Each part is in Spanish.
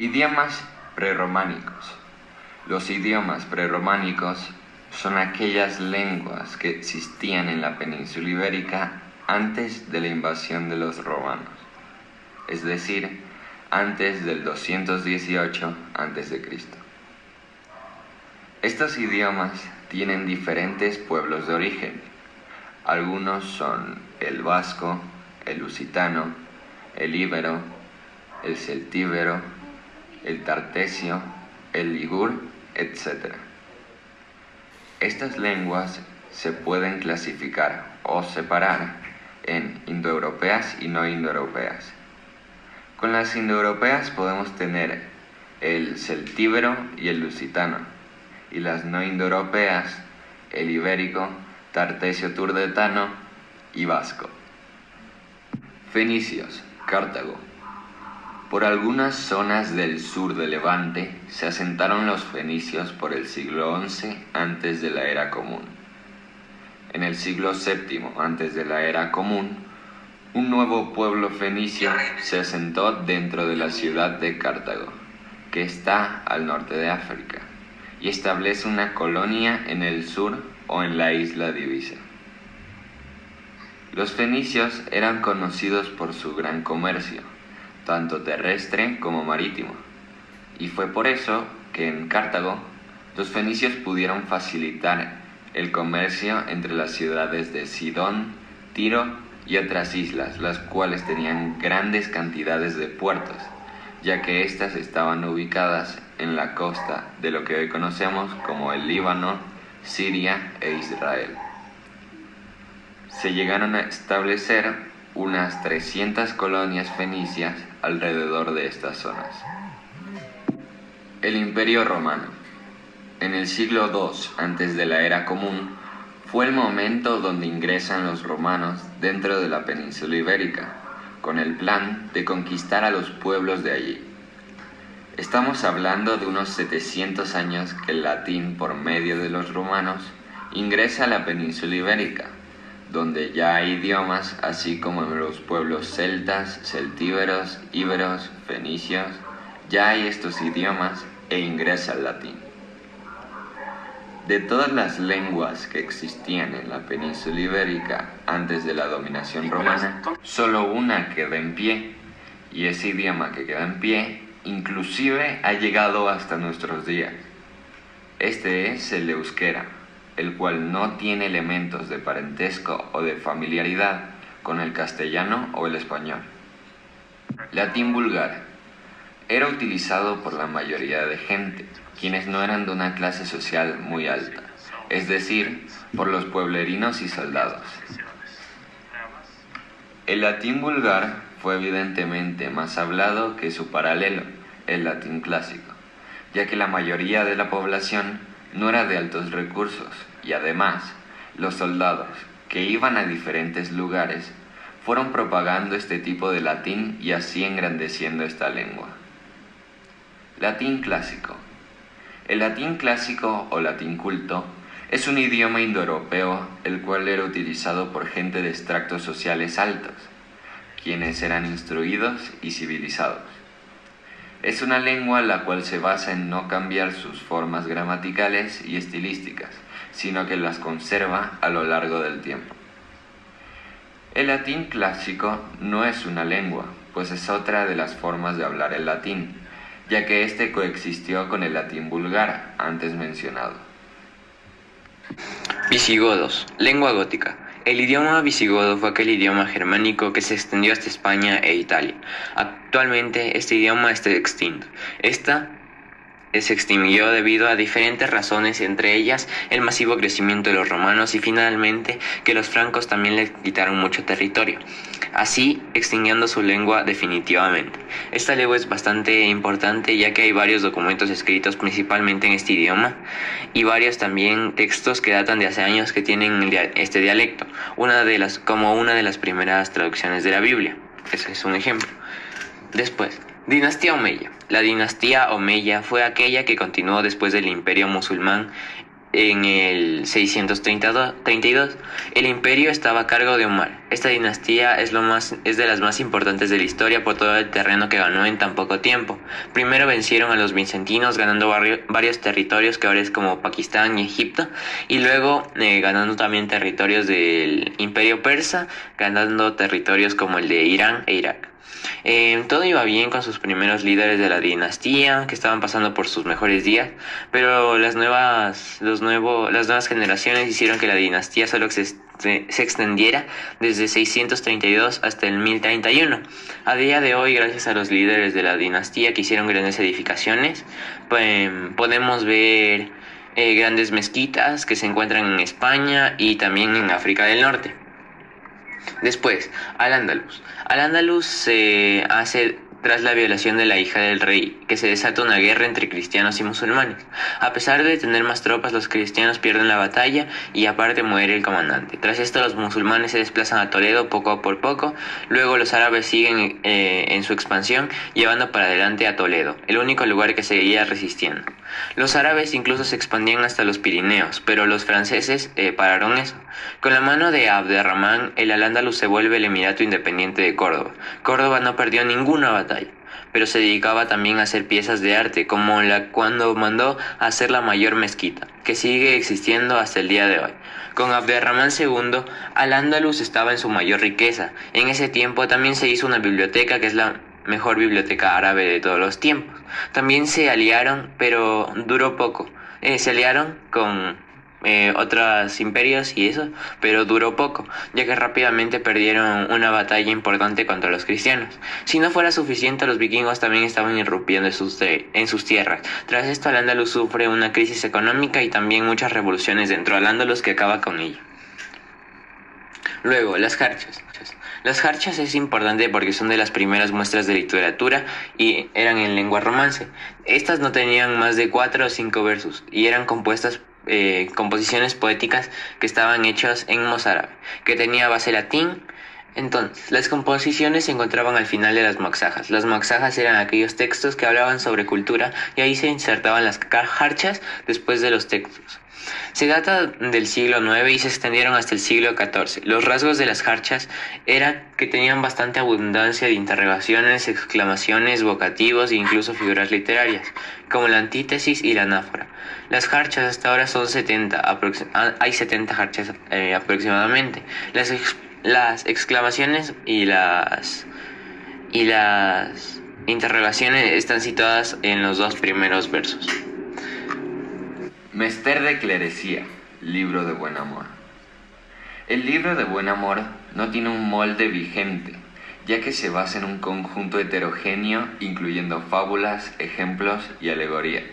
Idiomas prerrománicos. Los idiomas prerrománicos son aquellas lenguas que existían en la península ibérica antes de la invasión de los romanos, es decir, antes del 218 a.C. Estos idiomas tienen diferentes pueblos de origen. Algunos son el vasco, el lusitano, el íbero, el celtíbero, el tartesio, el ligur, etc. Estas lenguas se pueden clasificar o separar en indoeuropeas y no indoeuropeas. Con las indoeuropeas podemos tener el celtíbero y el lusitano, y las no indoeuropeas el ibérico, tartesio turdetano y vasco. Fenicios, Cartago, por algunas zonas del sur de Levante se asentaron los fenicios por el siglo XI antes de la era común. En el siglo VII antes de la era común, un nuevo pueblo fenicio se asentó dentro de la ciudad de Cartago, que está al norte de África, y establece una colonia en el sur o en la isla divisa. Los fenicios eran conocidos por su gran comercio, tanto terrestre como marítimo. Y fue por eso que en Cartago los fenicios pudieron facilitar el comercio entre las ciudades de Sidón, Tiro y otras islas, las cuales tenían grandes cantidades de puertos, ya que éstas estaban ubicadas en la costa de lo que hoy conocemos como el Líbano, Siria e Israel. Se llegaron a establecer unas 300 colonias fenicias alrededor de estas zonas. El Imperio Romano. En el siglo II antes de la era común fue el momento donde ingresan los romanos dentro de la península ibérica, con el plan de conquistar a los pueblos de allí. Estamos hablando de unos 700 años que el latín por medio de los romanos ingresa a la península ibérica donde ya hay idiomas, así como en los pueblos celtas, celtíberos, íberos, fenicios, ya hay estos idiomas e ingresa el latín. De todas las lenguas que existían en la península ibérica antes de la dominación romana, solo una queda en pie, y ese idioma que queda en pie inclusive ha llegado hasta nuestros días. Este es el euskera el cual no tiene elementos de parentesco o de familiaridad con el castellano o el español. Latín vulgar. Era utilizado por la mayoría de gente, quienes no eran de una clase social muy alta, es decir, por los pueblerinos y soldados. El latín vulgar fue evidentemente más hablado que su paralelo, el latín clásico, ya que la mayoría de la población no era de altos recursos y además los soldados que iban a diferentes lugares fueron propagando este tipo de latín y así engrandeciendo esta lengua. Latín clásico. El latín clásico o latín culto es un idioma indoeuropeo el cual era utilizado por gente de extractos sociales altos, quienes eran instruidos y civilizados. Es una lengua la cual se basa en no cambiar sus formas gramaticales y estilísticas, sino que las conserva a lo largo del tiempo. El latín clásico no es una lengua, pues es otra de las formas de hablar el latín, ya que éste coexistió con el latín vulgar antes mencionado. Visigodos, lengua gótica. El idioma visigodo fue aquel idioma germánico que se extendió hasta España e Italia. Actualmente este idioma está extinto. Se extinguió debido a diferentes razones, entre ellas el masivo crecimiento de los romanos y finalmente que los francos también le quitaron mucho territorio, así extinguiendo su lengua definitivamente. Esta lengua es bastante importante ya que hay varios documentos escritos principalmente en este idioma y varios también textos que datan de hace años que tienen este dialecto, una de las, como una de las primeras traducciones de la Biblia. Ese es un ejemplo. Después, Dinastía Omeya. La dinastía Omeya fue aquella que continuó después del imperio musulmán en el 632. El imperio estaba a cargo de Omar, Esta dinastía es, lo más, es de las más importantes de la historia por todo el terreno que ganó en tan poco tiempo. Primero vencieron a los bizantinos ganando varios territorios que ahora es como Pakistán y Egipto y luego eh, ganando también territorios del imperio persa, ganando territorios como el de Irán e Irak. Eh, todo iba bien con sus primeros líderes de la dinastía, que estaban pasando por sus mejores días, pero las nuevas, los nuevo, las nuevas generaciones hicieron que la dinastía solo se, extendiera desde 632 hasta el 1031. A día de hoy, gracias a los líderes de la dinastía que hicieron grandes edificaciones, pues, podemos ver eh, grandes mezquitas que se encuentran en España y también en África del Norte. Después, Al-Ándalus. Al-Ándalus se hace tras la violación de la hija del rey, que se desata una guerra entre cristianos y musulmanes. A pesar de tener más tropas, los cristianos pierden la batalla y aparte muere el comandante. Tras esto, los musulmanes se desplazan a Toledo poco por poco, luego los árabes siguen eh, en su expansión, llevando para adelante a Toledo, el único lugar que seguía resistiendo. Los árabes incluso se expandían hasta los Pirineos, pero los franceses eh, pararon eso. Con la mano de Abderramán, el al se vuelve el Emirato Independiente de Córdoba. Córdoba no perdió ninguna batalla pero se dedicaba también a hacer piezas de arte, como la cuando mandó a hacer la mayor mezquita, que sigue existiendo hasta el día de hoy. Con Abderramán II, Al-Ándalus estaba en su mayor riqueza. En ese tiempo también se hizo una biblioteca que es la mejor biblioteca árabe de todos los tiempos. También se aliaron, pero duró poco. Eh, se aliaron con eh, otros imperios y eso, pero duró poco, ya que rápidamente perdieron una batalla importante contra los cristianos. Si no fuera suficiente, los vikingos también estaban irrumpiendo en sus, en sus tierras. Tras esto, Al-Ándalus sufre una crisis económica y también muchas revoluciones dentro de Al-Ándalus que acaba con ello. Luego, las jarchas. Las jarchas es importante porque son de las primeras muestras de literatura y eran en lengua romance. Estas no tenían más de cuatro o cinco versos y eran compuestas eh, composiciones poéticas que estaban hechas en mozárabe, que tenía base latín. Entonces, las composiciones se encontraban al final de las maxajas. Las maxajas eran aquellos textos que hablaban sobre cultura y ahí se insertaban las jarchas después de los textos. Se data del siglo IX y se extendieron hasta el siglo XIV. Los rasgos de las jarchas eran que tenían bastante abundancia de interrogaciones, exclamaciones, vocativos e incluso figuras literarias, como la antítesis y la anáfora. Las jarchas hasta ahora son 70, ah, hay 70 jarchas eh, aproximadamente. Las exclamaciones y las y las interrogaciones están situadas en los dos primeros versos. Mester de Clerecía, libro de buen amor. El libro de buen amor no tiene un molde vigente, ya que se basa en un conjunto heterogéneo incluyendo fábulas, ejemplos y alegorías.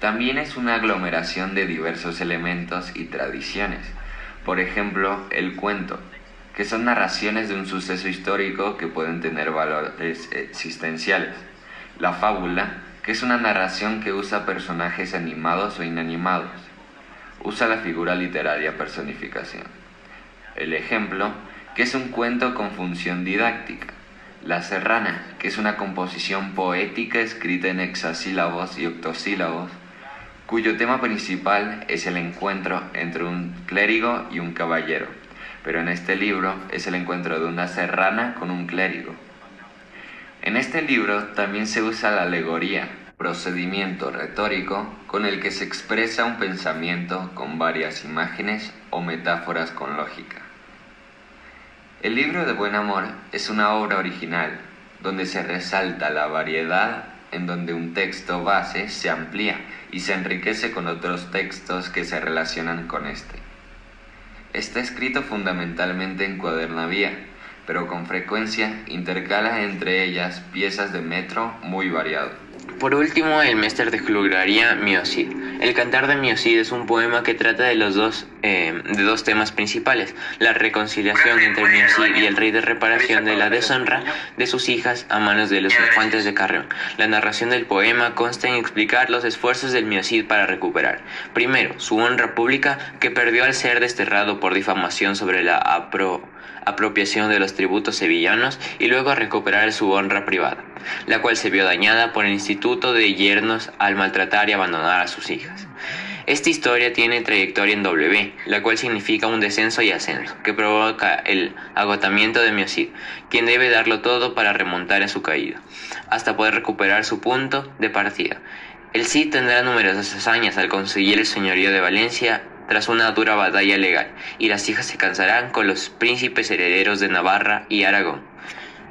También es una aglomeración de diversos elementos y tradiciones, por ejemplo, el cuento, que son narraciones de un suceso histórico que pueden tener valores existenciales. La fábula, que es una narración que usa personajes animados o inanimados. Usa la figura literaria personificación. El ejemplo, que es un cuento con función didáctica. La serrana, que es una composición poética escrita en hexasílabos y octosílabos, cuyo tema principal es el encuentro entre un clérigo y un caballero, pero en este libro es el encuentro de una serrana con un clérigo. En este libro también se usa la alegoría, procedimiento retórico con el que se expresa un pensamiento con varias imágenes o metáforas con lógica. El libro de Buen Amor es una obra original donde se resalta la variedad en donde un texto base se amplía y se enriquece con otros textos que se relacionan con este. Está escrito fundamentalmente en cuadernavía, pero con frecuencia intercala entre ellas piezas de metro muy variado. Por último, el Mester de juglaría Miocid. El Cantar de Miocid es un poema que trata de los dos, eh, de dos temas principales, la reconciliación entre Miocid y el rey de reparación de la deshonra de sus hijas a manos de los infantes de Carrión. La narración del poema consta en explicar los esfuerzos del Miocid para recuperar, primero, su honra pública que perdió al ser desterrado por difamación sobre la apro apropiación de los tributos sevillanos y luego a recuperar su honra privada, la cual se vio dañada por el instituto de yernos al maltratar y abandonar a sus hijas. Esta historia tiene trayectoria en W, la cual significa un descenso y ascenso, que provoca el agotamiento de Miocid, quien debe darlo todo para remontar en su caída, hasta poder recuperar su punto de partida. El Cid tendrá numerosas hazañas al conseguir el señorío de Valencia tras una dura batalla legal, y las hijas se cansarán con los príncipes herederos de Navarra y Aragón.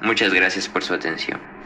Muchas gracias por su atención.